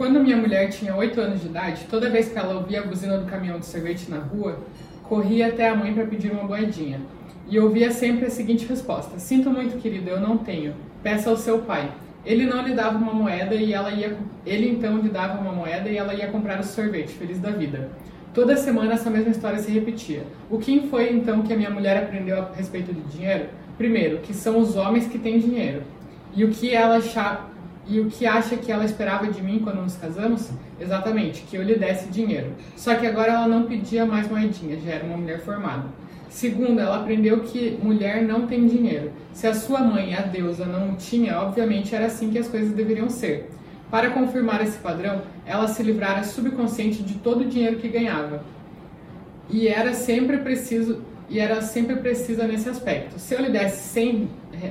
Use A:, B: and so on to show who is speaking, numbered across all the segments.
A: Quando minha mulher tinha 8 anos de idade, toda vez que ela ouvia a buzina do caminhão de sorvete na rua, corria até a mãe para pedir uma moedinha. E ouvia sempre a seguinte resposta: Sinto muito, querido, eu não tenho. Peça ao seu pai. Ele não lhe dava uma moeda e ela ia. Ele então lhe dava uma moeda e ela ia comprar o sorvete, feliz da vida. Toda semana essa mesma história se repetia. O que foi então que a minha mulher aprendeu a respeito de dinheiro? Primeiro, que são os homens que têm dinheiro. E o que ela achava, e o que acha que ela esperava de mim quando nos casamos? Exatamente, que eu lhe desse dinheiro. Só que agora ela não pedia mais moedinhas, já era uma mulher formada. Segundo, ela aprendeu que mulher não tem dinheiro. Se a sua mãe, a deusa, não tinha, obviamente era assim que as coisas deveriam ser. Para confirmar esse padrão, ela se livrara subconsciente de todo o dinheiro que ganhava. E era sempre preciso e era sempre precisa nesse aspecto. Se eu lhe desse 100,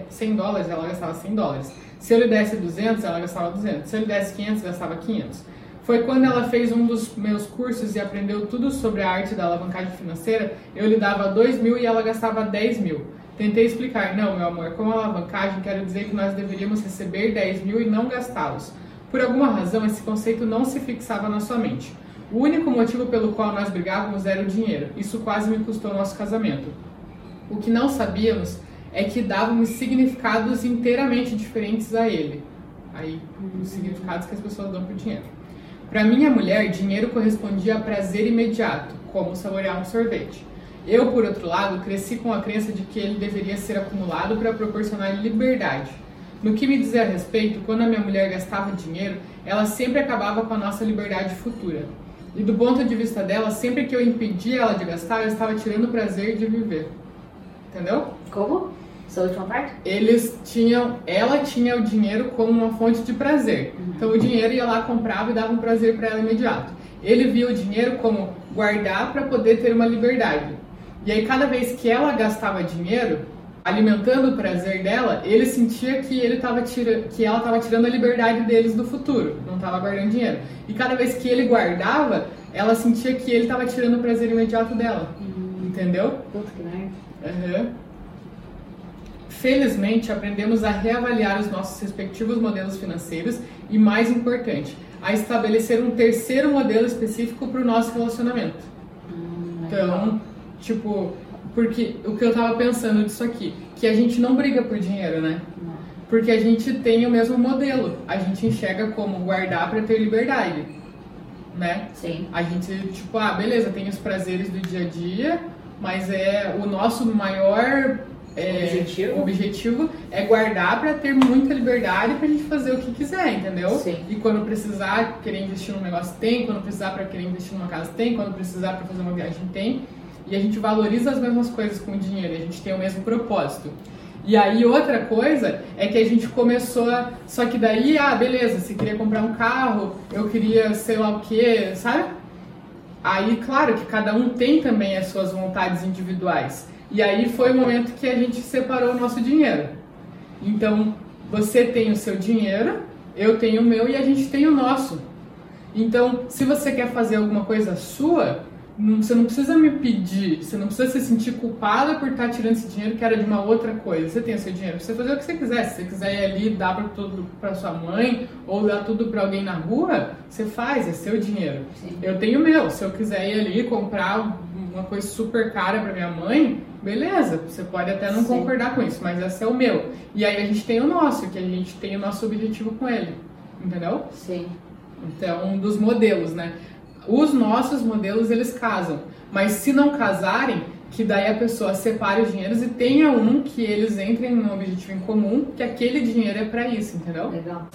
A: 100 dólares, ela gastava 100 dólares. Se eu lhe desse 200, ela gastava 200. Se eu lhe desse 500, gastava 500. Foi quando ela fez um dos meus cursos e aprendeu tudo sobre a arte da alavancagem financeira, eu lhe dava 2 mil e ela gastava 10 mil. Tentei explicar, não, meu amor, com alavancagem quero dizer que nós deveríamos receber 10 mil e não gastá-los. Por alguma razão, esse conceito não se fixava na sua mente. O único motivo pelo qual nós brigávamos era o dinheiro. Isso quase me custou nosso casamento. O que não sabíamos é que dávamos significados inteiramente diferentes a ele. Aí, os significados que as pessoas dão para o dinheiro. Para minha mulher, dinheiro correspondia a prazer imediato, como saborear um sorvete. Eu, por outro lado, cresci com a crença de que ele deveria ser acumulado para proporcionar liberdade. No que me dizia a respeito, quando a minha mulher gastava dinheiro, ela sempre acabava com a nossa liberdade futura. E do ponto de vista dela, sempre que eu impedia ela de gastar, eu estava tirando o prazer de viver. Entendeu?
B: Como? Essa última parte?
A: Eles tinham, ela tinha o dinheiro como uma fonte de prazer. Uhum. Então o dinheiro ia lá, comprava e dava um prazer para ela imediato. Ele via o dinheiro como guardar para poder ter uma liberdade. E aí cada vez que ela gastava dinheiro, alimentando o prazer dela, ele sentia que ele tava tira, que ela estava tirando a liberdade deles do futuro, não estava guardando dinheiro. E cada vez que ele guardava, ela sentia que ele estava tirando o prazer imediato dela. Uhum. Entendeu?
B: Puta que.
A: Uhum. Felizmente, aprendemos a reavaliar os nossos respectivos modelos financeiros e, mais importante, a estabelecer um terceiro modelo específico para o nosso relacionamento. Hum, então, tipo, porque o que eu tava pensando disso aqui, que a gente não briga por dinheiro, né? Porque a gente tem o mesmo modelo. A gente enxerga como guardar para ter liberdade, né?
B: Sim.
A: A gente, tipo, ah, beleza, tem os prazeres do dia a dia, mas é o nosso maior é,
B: objetivo?
A: objetivo é guardar para ter muita liberdade para a gente fazer o que quiser, entendeu?
B: Sim.
A: E quando precisar querer investir num negócio tem, quando precisar para querer investir numa casa tem, quando precisar para fazer uma viagem tem. E a gente valoriza as mesmas coisas com o dinheiro, a gente tem o mesmo propósito. E aí outra coisa é que a gente começou a... Só que daí, ah, beleza, você queria comprar um carro, eu queria sei lá o que, sabe? Aí, claro que cada um tem também as suas vontades individuais. E aí foi o momento que a gente separou o nosso dinheiro. Então, você tem o seu dinheiro, eu tenho o meu e a gente tem o nosso. Então, se você quer fazer alguma coisa sua, você não precisa me pedir, você não precisa se sentir culpada por estar tirando esse dinheiro que era de uma outra coisa. Você tem o seu dinheiro, você fazer o que você quiser. Se você quiser ir ali dar para tudo para sua mãe ou dar tudo para alguém na rua, você faz, é seu dinheiro.
B: Sim.
A: Eu tenho o meu. Se eu quiser ir ali comprar uma coisa super cara para minha mãe, beleza. Você pode até não Sim. concordar com isso, mas esse é o meu. E aí a gente tem o nosso, que a gente tem o nosso objetivo com ele. Entendeu?
B: Sim.
A: Então, um dos modelos, né? Os nossos modelos eles casam, mas se não casarem, que daí a pessoa separe os dinheiros e tenha um que eles entrem num objetivo em comum, que aquele dinheiro é para isso, entendeu?
B: Legal.